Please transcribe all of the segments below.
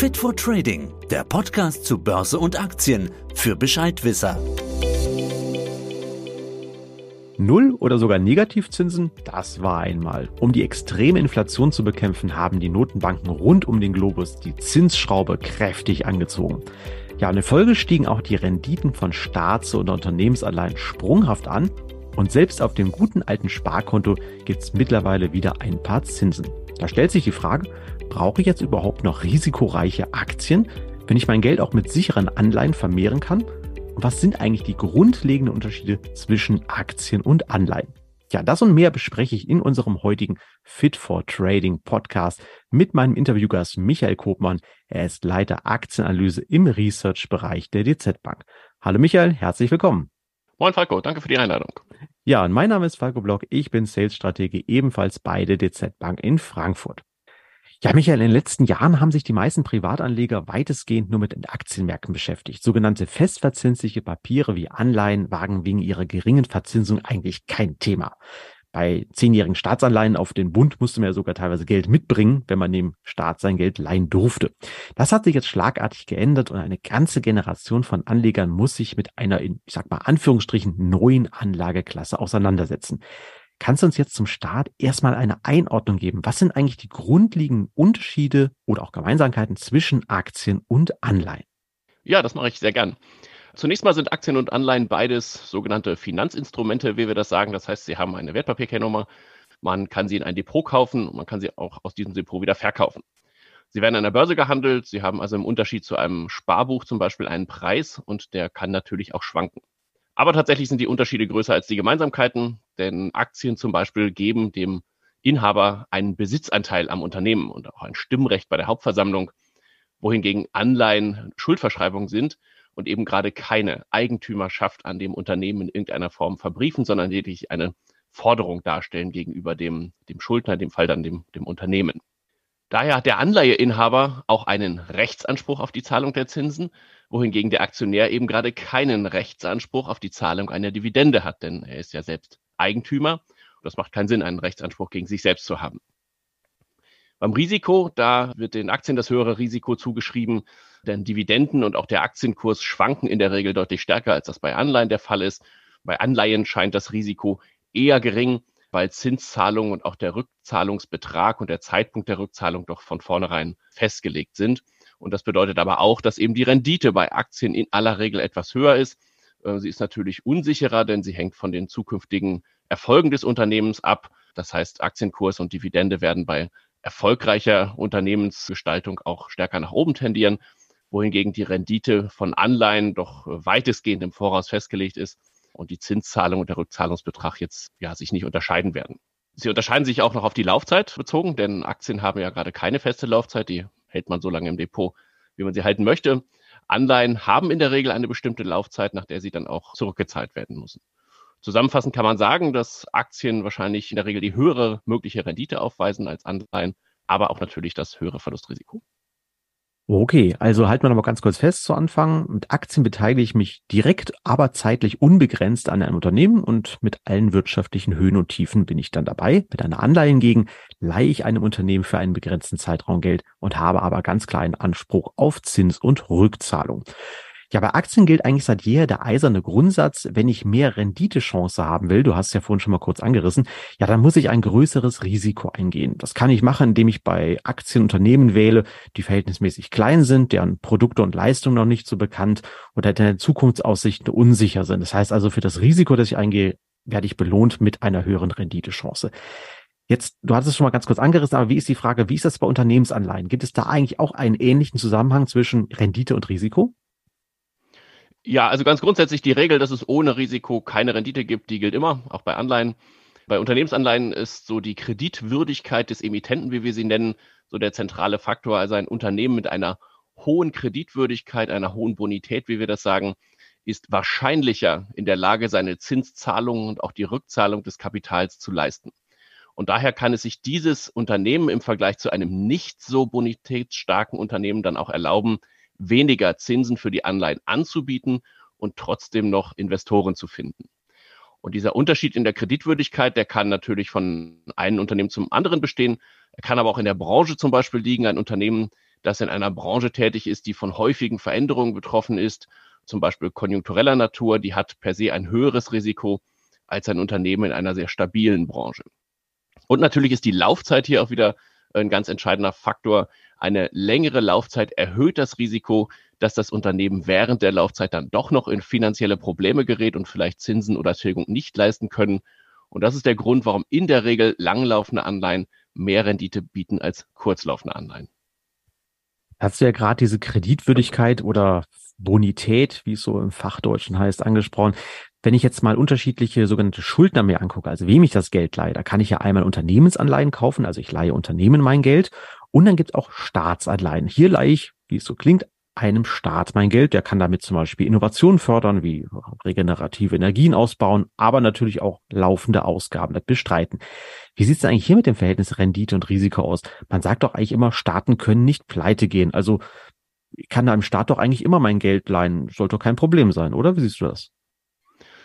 Fit for Trading, der Podcast zu Börse und Aktien für Bescheidwisser. Null oder sogar Negativzinsen, das war einmal. Um die extreme Inflation zu bekämpfen, haben die Notenbanken rund um den Globus die Zinsschraube kräftig angezogen. Ja, in Folge stiegen auch die Renditen von Staats- und Unternehmensanleihen sprunghaft an und selbst auf dem guten alten Sparkonto gibt es mittlerweile wieder ein paar Zinsen. Da stellt sich die Frage, brauche ich jetzt überhaupt noch risikoreiche Aktien, wenn ich mein Geld auch mit sicheren Anleihen vermehren kann? Und was sind eigentlich die grundlegenden Unterschiede zwischen Aktien und Anleihen? Ja, das und mehr bespreche ich in unserem heutigen Fit for Trading Podcast mit meinem Interviewgast Michael Kopmann. Er ist Leiter Aktienanalyse im Research-Bereich der DZ Bank. Hallo Michael, herzlich willkommen. Moin Falco, danke für die Einladung. Ja, und mein Name ist Falco Block. Ich bin Sales-Stratege ebenfalls bei der DZ Bank in Frankfurt. Ja, Michael, in den letzten Jahren haben sich die meisten Privatanleger weitestgehend nur mit Aktienmärkten beschäftigt. Sogenannte festverzinsliche Papiere wie Anleihen wagen wegen ihrer geringen Verzinsung eigentlich kein Thema. Bei zehnjährigen Staatsanleihen auf den Bund musste man ja sogar teilweise Geld mitbringen, wenn man dem Staat sein Geld leihen durfte. Das hat sich jetzt schlagartig geändert und eine ganze Generation von Anlegern muss sich mit einer, ich sag mal, Anführungsstrichen neuen Anlageklasse auseinandersetzen. Kannst du uns jetzt zum Start erstmal eine Einordnung geben? Was sind eigentlich die grundlegenden Unterschiede oder auch Gemeinsamkeiten zwischen Aktien und Anleihen? Ja, das mache ich sehr gern. Zunächst mal sind Aktien und Anleihen beides sogenannte Finanzinstrumente, wie wir das sagen. Das heißt, sie haben eine Wertpapierkennnummer. Man kann sie in ein Depot kaufen und man kann sie auch aus diesem Depot wieder verkaufen. Sie werden an der Börse gehandelt. Sie haben also im Unterschied zu einem Sparbuch zum Beispiel einen Preis und der kann natürlich auch schwanken. Aber tatsächlich sind die Unterschiede größer als die Gemeinsamkeiten, denn Aktien zum Beispiel geben dem Inhaber einen Besitzanteil am Unternehmen und auch ein Stimmrecht bei der Hauptversammlung, wohingegen Anleihen Schuldverschreibungen sind und eben gerade keine Eigentümerschaft an dem Unternehmen in irgendeiner Form verbriefen, sondern lediglich eine Forderung darstellen gegenüber dem, dem Schuldner, in dem Fall dann dem, dem Unternehmen. Daher hat der Anleiheinhaber auch einen Rechtsanspruch auf die Zahlung der Zinsen, wohingegen der Aktionär eben gerade keinen Rechtsanspruch auf die Zahlung einer Dividende hat, denn er ist ja selbst Eigentümer. Das macht keinen Sinn, einen Rechtsanspruch gegen sich selbst zu haben. Beim Risiko, da wird den Aktien das höhere Risiko zugeschrieben, denn Dividenden und auch der Aktienkurs schwanken in der Regel deutlich stärker, als das bei Anleihen der Fall ist. Bei Anleihen scheint das Risiko eher gering, weil Zinszahlung und auch der Rückzahlungsbetrag und der Zeitpunkt der Rückzahlung doch von vornherein festgelegt sind. Und das bedeutet aber auch, dass eben die Rendite bei Aktien in aller Regel etwas höher ist. Äh, sie ist natürlich unsicherer, denn sie hängt von den zukünftigen Erfolgen des Unternehmens ab. Das heißt, Aktienkurs und Dividende werden bei erfolgreicher Unternehmensgestaltung auch stärker nach oben tendieren, wohingegen die Rendite von Anleihen doch weitestgehend im Voraus festgelegt ist und die Zinszahlung und der Rückzahlungsbetrag jetzt ja sich nicht unterscheiden werden. Sie unterscheiden sich auch noch auf die Laufzeit bezogen, denn Aktien haben ja gerade keine feste Laufzeit, die hält man so lange im Depot, wie man sie halten möchte. Anleihen haben in der Regel eine bestimmte Laufzeit, nach der sie dann auch zurückgezahlt werden müssen. Zusammenfassend kann man sagen, dass Aktien wahrscheinlich in der Regel die höhere mögliche Rendite aufweisen als Anleihen, aber auch natürlich das höhere Verlustrisiko. Okay, also halten wir noch mal ganz kurz fest zu Anfang. Mit Aktien beteilige ich mich direkt, aber zeitlich unbegrenzt an einem Unternehmen und mit allen wirtschaftlichen Höhen und Tiefen bin ich dann dabei. Mit einer Anleihe hingegen leihe ich einem Unternehmen für einen begrenzten Zeitraum Geld und habe aber ganz klar einen Anspruch auf Zins und Rückzahlung. Ja, bei Aktien gilt eigentlich seit jeher der eiserne Grundsatz, wenn ich mehr Renditechance haben will, du hast es ja vorhin schon mal kurz angerissen, ja, dann muss ich ein größeres Risiko eingehen. Das kann ich machen, indem ich bei Aktien Unternehmen wähle, die verhältnismäßig klein sind, deren Produkte und Leistungen noch nicht so bekannt oder deren Zukunftsaussichten unsicher sind. Das heißt also, für das Risiko, das ich eingehe, werde ich belohnt mit einer höheren Renditechance. Jetzt, du hattest es schon mal ganz kurz angerissen, aber wie ist die Frage, wie ist das bei Unternehmensanleihen? Gibt es da eigentlich auch einen ähnlichen Zusammenhang zwischen Rendite und Risiko? Ja, also ganz grundsätzlich die Regel, dass es ohne Risiko keine Rendite gibt, die gilt immer, auch bei Anleihen. Bei Unternehmensanleihen ist so die Kreditwürdigkeit des Emittenten, wie wir sie nennen, so der zentrale Faktor. Also ein Unternehmen mit einer hohen Kreditwürdigkeit, einer hohen Bonität, wie wir das sagen, ist wahrscheinlicher in der Lage, seine Zinszahlungen und auch die Rückzahlung des Kapitals zu leisten. Und daher kann es sich dieses Unternehmen im Vergleich zu einem nicht so bonitätsstarken Unternehmen dann auch erlauben, weniger Zinsen für die Anleihen anzubieten und trotzdem noch Investoren zu finden. Und dieser Unterschied in der Kreditwürdigkeit, der kann natürlich von einem Unternehmen zum anderen bestehen. Er kann aber auch in der Branche zum Beispiel liegen. Ein Unternehmen dass er in einer Branche tätig ist, die von häufigen Veränderungen betroffen ist, zum Beispiel konjunktureller Natur, die hat per se ein höheres Risiko als ein Unternehmen in einer sehr stabilen Branche. Und natürlich ist die Laufzeit hier auch wieder ein ganz entscheidender Faktor. Eine längere Laufzeit erhöht das Risiko, dass das Unternehmen während der Laufzeit dann doch noch in finanzielle Probleme gerät und vielleicht Zinsen oder Tilgung nicht leisten können. Und das ist der Grund, warum in der Regel langlaufende Anleihen mehr Rendite bieten als kurzlaufende Anleihen. Hast du ja gerade diese Kreditwürdigkeit oder Bonität, wie es so im Fachdeutschen heißt, angesprochen. Wenn ich jetzt mal unterschiedliche sogenannte Schuldner mir angucke, also wem ich das Geld leihe, da kann ich ja einmal Unternehmensanleihen kaufen, also ich leihe Unternehmen mein Geld und dann gibt es auch Staatsanleihen. Hier leihe ich, wie es so klingt, einem Staat mein Geld. Der kann damit zum Beispiel Innovationen fördern, wie regenerative Energien ausbauen, aber natürlich auch laufende Ausgaben bestreiten. Wie sieht es eigentlich hier mit dem Verhältnis Rendite und Risiko aus? Man sagt doch eigentlich immer, Staaten können nicht pleite gehen. Also kann da im Staat doch eigentlich immer mein Geld leihen. Sollte doch kein Problem sein, oder? Wie siehst du das?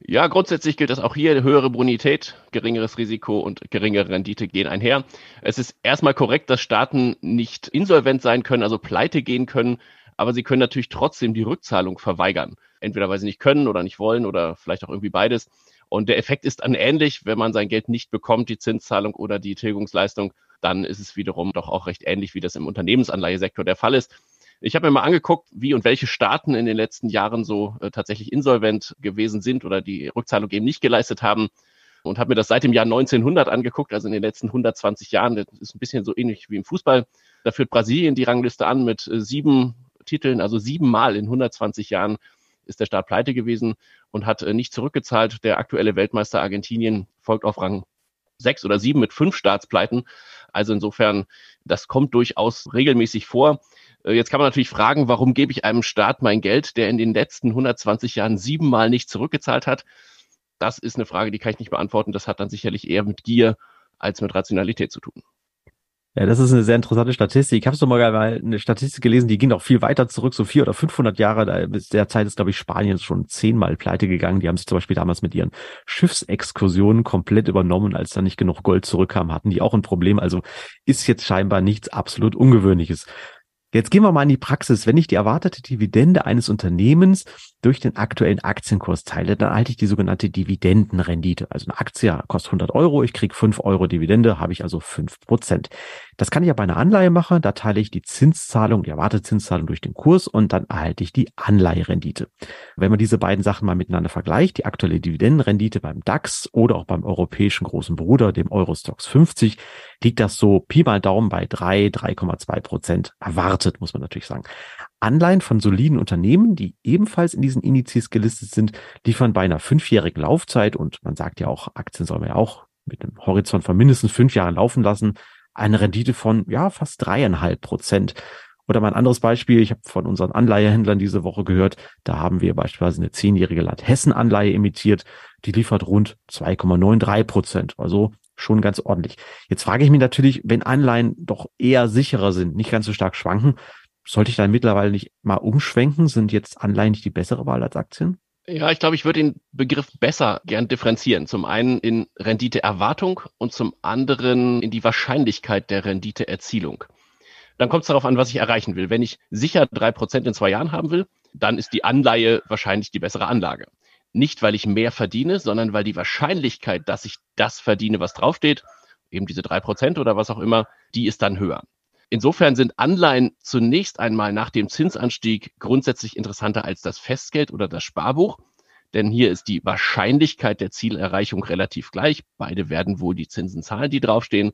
Ja, grundsätzlich gilt das auch hier. Höhere Bonität, geringeres Risiko und geringere Rendite gehen einher. Es ist erstmal korrekt, dass Staaten nicht insolvent sein können, also pleite gehen können, aber sie können natürlich trotzdem die Rückzahlung verweigern. Entweder weil sie nicht können oder nicht wollen oder vielleicht auch irgendwie beides. Und der Effekt ist dann ähnlich, wenn man sein Geld nicht bekommt, die Zinszahlung oder die Tilgungsleistung, dann ist es wiederum doch auch recht ähnlich, wie das im Unternehmensanleihesektor der Fall ist. Ich habe mir mal angeguckt, wie und welche Staaten in den letzten Jahren so äh, tatsächlich insolvent gewesen sind oder die Rückzahlung eben nicht geleistet haben und habe mir das seit dem Jahr 1900 angeguckt, also in den letzten 120 Jahren. Das ist ein bisschen so ähnlich wie im Fußball. Da führt Brasilien die Rangliste an mit äh, sieben Titeln, also siebenmal in 120 Jahren ist der Staat pleite gewesen und hat äh, nicht zurückgezahlt. Der aktuelle Weltmeister Argentinien folgt auf Rang sechs oder sieben mit fünf Staatspleiten. Also insofern, das kommt durchaus regelmäßig vor. Äh, jetzt kann man natürlich fragen, warum gebe ich einem Staat mein Geld, der in den letzten 120 Jahren siebenmal nicht zurückgezahlt hat? Das ist eine Frage, die kann ich nicht beantworten. Das hat dann sicherlich eher mit Gier als mit Rationalität zu tun. Ja, das ist eine sehr interessante Statistik. Ich habe so mal eine Statistik gelesen, die ging auch viel weiter zurück, so vier oder 500 Jahre. Bis der Zeit ist, glaube ich, Spanien schon zehnmal pleite gegangen. Die haben sich zum Beispiel damals mit ihren Schiffsexkursionen komplett übernommen. Als da nicht genug Gold zurückkam, hatten die auch ein Problem. Also ist jetzt scheinbar nichts absolut Ungewöhnliches. Jetzt gehen wir mal in die Praxis. Wenn ich die erwartete Dividende eines Unternehmens durch den aktuellen Aktienkurs teile, dann halte ich die sogenannte Dividendenrendite. Also eine Aktie kostet 100 Euro, ich kriege 5 Euro Dividende, habe ich also 5 Prozent. Das kann ich ja bei einer Anleihe machen, da teile ich die Zinszahlung, die erwartete Zinszahlung durch den Kurs und dann erhalte ich die Anleiherendite. Wenn man diese beiden Sachen mal miteinander vergleicht, die aktuelle Dividendenrendite beim DAX oder auch beim europäischen großen Bruder, dem Eurostox 50, liegt das so Pi mal Daumen bei 3, 3,2 Prozent erwartet, muss man natürlich sagen. Anleihen von soliden Unternehmen, die ebenfalls in diesen Indizes gelistet sind, liefern bei einer fünfjährigen Laufzeit und man sagt ja auch, Aktien soll man ja auch mit einem Horizont von mindestens fünf Jahren laufen lassen, eine Rendite von ja fast dreieinhalb Prozent. Oder mal ein anderes Beispiel, ich habe von unseren Anleihehändlern diese Woche gehört, da haben wir beispielsweise eine zehnjährige Land Hessen-Anleihe emittiert, die liefert rund 2,93 Prozent, also schon ganz ordentlich. Jetzt frage ich mich natürlich, wenn Anleihen doch eher sicherer sind, nicht ganz so stark schwanken, sollte ich dann mittlerweile nicht mal umschwenken? Sind jetzt Anleihen nicht die bessere Wahl als Aktien? Ja, ich glaube, ich würde den Begriff besser gern differenzieren. Zum einen in Renditeerwartung und zum anderen in die Wahrscheinlichkeit der Renditeerzielung. Dann kommt es darauf an, was ich erreichen will. Wenn ich sicher drei Prozent in zwei Jahren haben will, dann ist die Anleihe wahrscheinlich die bessere Anlage. Nicht, weil ich mehr verdiene, sondern weil die Wahrscheinlichkeit, dass ich das verdiene, was draufsteht, eben diese drei Prozent oder was auch immer, die ist dann höher. Insofern sind Anleihen zunächst einmal nach dem Zinsanstieg grundsätzlich interessanter als das Festgeld oder das Sparbuch. Denn hier ist die Wahrscheinlichkeit der Zielerreichung relativ gleich. Beide werden wohl die Zinsen zahlen, die draufstehen,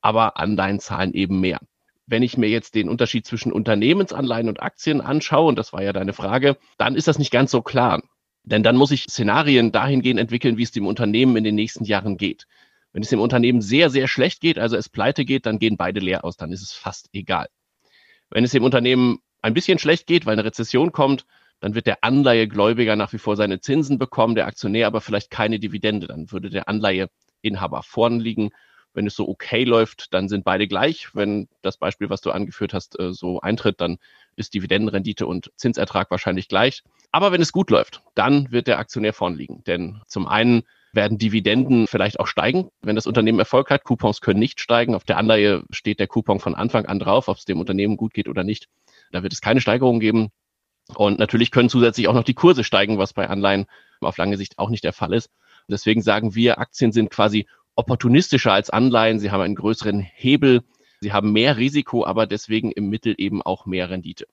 aber Anleihen zahlen eben mehr. Wenn ich mir jetzt den Unterschied zwischen Unternehmensanleihen und Aktien anschaue, und das war ja deine Frage, dann ist das nicht ganz so klar. Denn dann muss ich Szenarien dahingehend entwickeln, wie es dem Unternehmen in den nächsten Jahren geht. Wenn es dem Unternehmen sehr, sehr schlecht geht, also es pleite geht, dann gehen beide leer aus, dann ist es fast egal. Wenn es dem Unternehmen ein bisschen schlecht geht, weil eine Rezession kommt, dann wird der Anleihegläubiger nach wie vor seine Zinsen bekommen, der Aktionär aber vielleicht keine Dividende. Dann würde der Anleiheinhaber vorn liegen. Wenn es so okay läuft, dann sind beide gleich. Wenn das Beispiel, was du angeführt hast, äh, so eintritt, dann ist Dividendenrendite und Zinsertrag wahrscheinlich gleich. Aber wenn es gut läuft, dann wird der Aktionär vorn liegen. Denn zum einen werden Dividenden vielleicht auch steigen, wenn das Unternehmen Erfolg hat. Coupons können nicht steigen. Auf der Anleihe steht der Coupon von Anfang an drauf, ob es dem Unternehmen gut geht oder nicht. Da wird es keine Steigerung geben. Und natürlich können zusätzlich auch noch die Kurse steigen, was bei Anleihen auf lange Sicht auch nicht der Fall ist. Deswegen sagen wir, Aktien sind quasi opportunistischer als Anleihen. Sie haben einen größeren Hebel. Sie haben mehr Risiko, aber deswegen im Mittel eben auch mehr Rendite.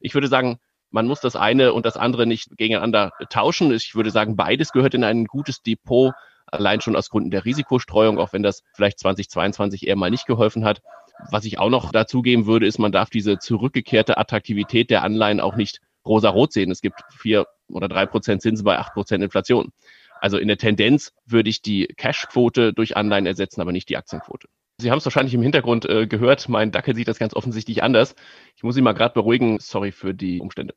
Ich würde sagen, man muss das eine und das andere nicht gegeneinander tauschen. Ich würde sagen, beides gehört in ein gutes Depot, allein schon aus Gründen der Risikostreuung, auch wenn das vielleicht 2022 eher mal nicht geholfen hat. Was ich auch noch dazugeben würde, ist, man darf diese zurückgekehrte Attraktivität der Anleihen auch nicht rosa-rot sehen. Es gibt vier oder drei Prozent Zinsen bei acht Prozent Inflation. Also in der Tendenz würde ich die Cash-Quote durch Anleihen ersetzen, aber nicht die Aktienquote. Sie haben es wahrscheinlich im Hintergrund äh, gehört. Mein Dackel sieht das ganz offensichtlich anders. Ich muss Sie mal gerade beruhigen. Sorry für die Umstände.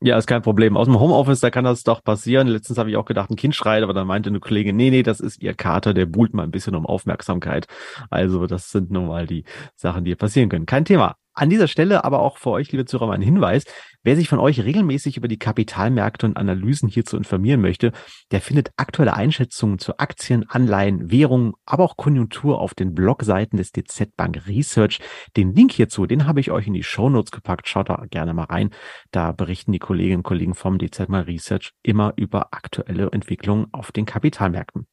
Ja, ist kein Problem. Aus dem Homeoffice, da kann das doch passieren. Letztens habe ich auch gedacht, ein Kind schreit, aber dann meinte eine Kollegin, nee, nee, das ist ihr Kater, der buhlt mal ein bisschen um Aufmerksamkeit. Also das sind nun mal die Sachen, die passieren können. Kein Thema. An dieser Stelle aber auch für euch, liebe Zuhörer, mal ein Hinweis. Wer sich von euch regelmäßig über die Kapitalmärkte und Analysen hierzu informieren möchte, der findet aktuelle Einschätzungen zu Aktien, Anleihen, Währungen, aber auch Konjunktur auf den Blogseiten des DZ Bank Research. Den Link hierzu, den habe ich euch in die Show Notes gepackt. Schaut da gerne mal rein. Da berichten die Kolleginnen und Kollegen vom DZ Bank Research immer über aktuelle Entwicklungen auf den Kapitalmärkten.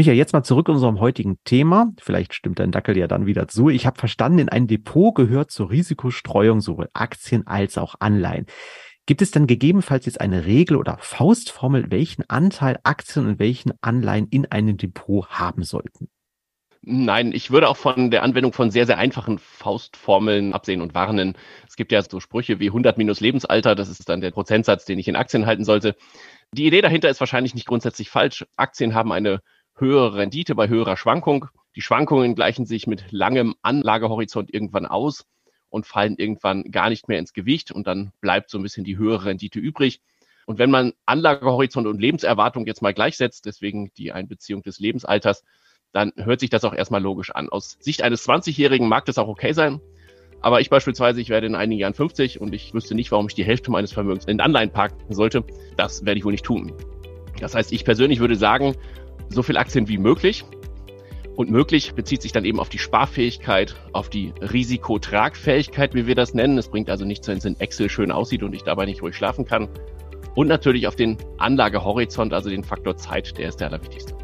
Michael, jetzt mal zurück zu unserem heutigen Thema. Vielleicht stimmt dein Dackel ja dann wieder zu. Ich habe verstanden, in ein Depot gehört zur Risikostreuung sowohl Aktien als auch Anleihen. Gibt es dann gegebenenfalls jetzt eine Regel oder Faustformel, welchen Anteil Aktien und welchen Anleihen in einem Depot haben sollten? Nein, ich würde auch von der Anwendung von sehr, sehr einfachen Faustformeln absehen und warnen. Es gibt ja so Sprüche wie 100 minus Lebensalter, das ist dann der Prozentsatz, den ich in Aktien halten sollte. Die Idee dahinter ist wahrscheinlich nicht grundsätzlich falsch. Aktien haben eine höhere Rendite bei höherer Schwankung. Die Schwankungen gleichen sich mit langem Anlagehorizont irgendwann aus und fallen irgendwann gar nicht mehr ins Gewicht und dann bleibt so ein bisschen die höhere Rendite übrig. Und wenn man Anlagehorizont und Lebenserwartung jetzt mal gleichsetzt, deswegen die Einbeziehung des Lebensalters, dann hört sich das auch erstmal logisch an. Aus Sicht eines 20-Jährigen mag das auch okay sein. Aber ich beispielsweise, ich werde in einigen Jahren 50 und ich wüsste nicht, warum ich die Hälfte meines Vermögens in Anleihen parken sollte. Das werde ich wohl nicht tun. Das heißt, ich persönlich würde sagen, so viel Aktien wie möglich. Und möglich bezieht sich dann eben auf die Sparfähigkeit, auf die Risikotragfähigkeit, wie wir das nennen. Es bringt also nichts, wenn es in Excel schön aussieht und ich dabei nicht ruhig schlafen kann. Und natürlich auf den Anlagehorizont, also den Faktor Zeit, der ist der allerwichtigste.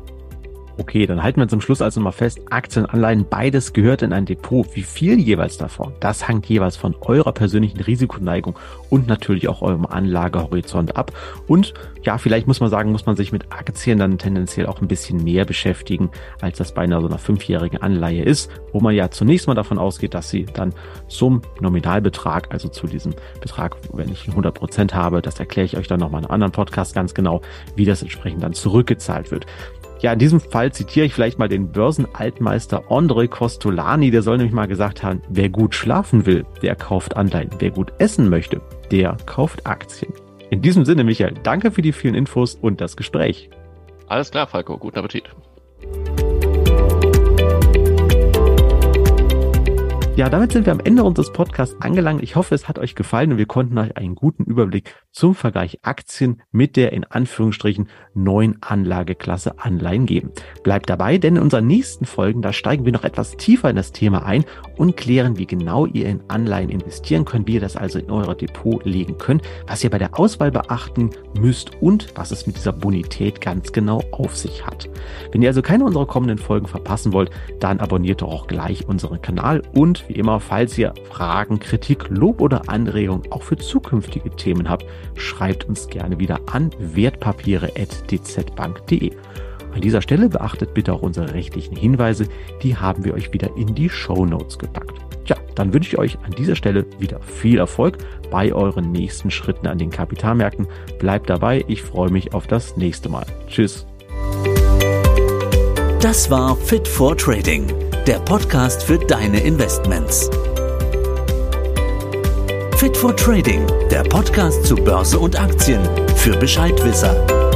Okay, dann halten wir zum Schluss also mal fest, Aktien, Anleihen, beides gehört in ein Depot. Wie viel jeweils davon? Das hängt jeweils von eurer persönlichen Risikoneigung und natürlich auch eurem Anlagehorizont ab. Und ja, vielleicht muss man sagen, muss man sich mit Aktien dann tendenziell auch ein bisschen mehr beschäftigen, als das bei einer so einer fünfjährigen Anleihe ist, wo man ja zunächst mal davon ausgeht, dass sie dann zum Nominalbetrag, also zu diesem Betrag, wenn ich 100 Prozent habe, das erkläre ich euch dann nochmal in einem anderen Podcast ganz genau, wie das entsprechend dann zurückgezahlt wird. Ja, in diesem Fall zitiere ich vielleicht mal den Börsenaltmeister André Costolani, der soll nämlich mal gesagt haben, wer gut schlafen will, der kauft Anleihen. Wer gut essen möchte, der kauft Aktien. In diesem Sinne, Michael, danke für die vielen Infos und das Gespräch. Alles klar, Falco, guten Appetit. Ja, damit sind wir am Ende unseres Podcasts angelangt. Ich hoffe, es hat euch gefallen und wir konnten euch einen guten Überblick zum Vergleich Aktien mit der in Anführungsstrichen neuen Anlageklasse Anleihen geben. Bleibt dabei, denn in unseren nächsten Folgen, da steigen wir noch etwas tiefer in das Thema ein und klären, wie genau ihr in Anleihen investieren könnt, wie ihr das also in euer Depot legen könnt, was ihr bei der Auswahl beachten müsst und was es mit dieser Bonität ganz genau auf sich hat. Wenn ihr also keine unserer kommenden Folgen verpassen wollt, dann abonniert doch auch gleich unseren Kanal wie immer, falls ihr Fragen, Kritik, Lob oder Anregungen auch für zukünftige Themen habt, schreibt uns gerne wieder an wertpapiere.dzbank.de. An dieser Stelle beachtet bitte auch unsere rechtlichen Hinweise, die haben wir euch wieder in die Show Notes gepackt. Tja, dann wünsche ich euch an dieser Stelle wieder viel Erfolg bei euren nächsten Schritten an den Kapitalmärkten. Bleibt dabei, ich freue mich auf das nächste Mal. Tschüss. Das war Fit for Trading der Podcast für deine Investments. Fit for Trading, der Podcast zu Börse und Aktien für Bescheidwisser.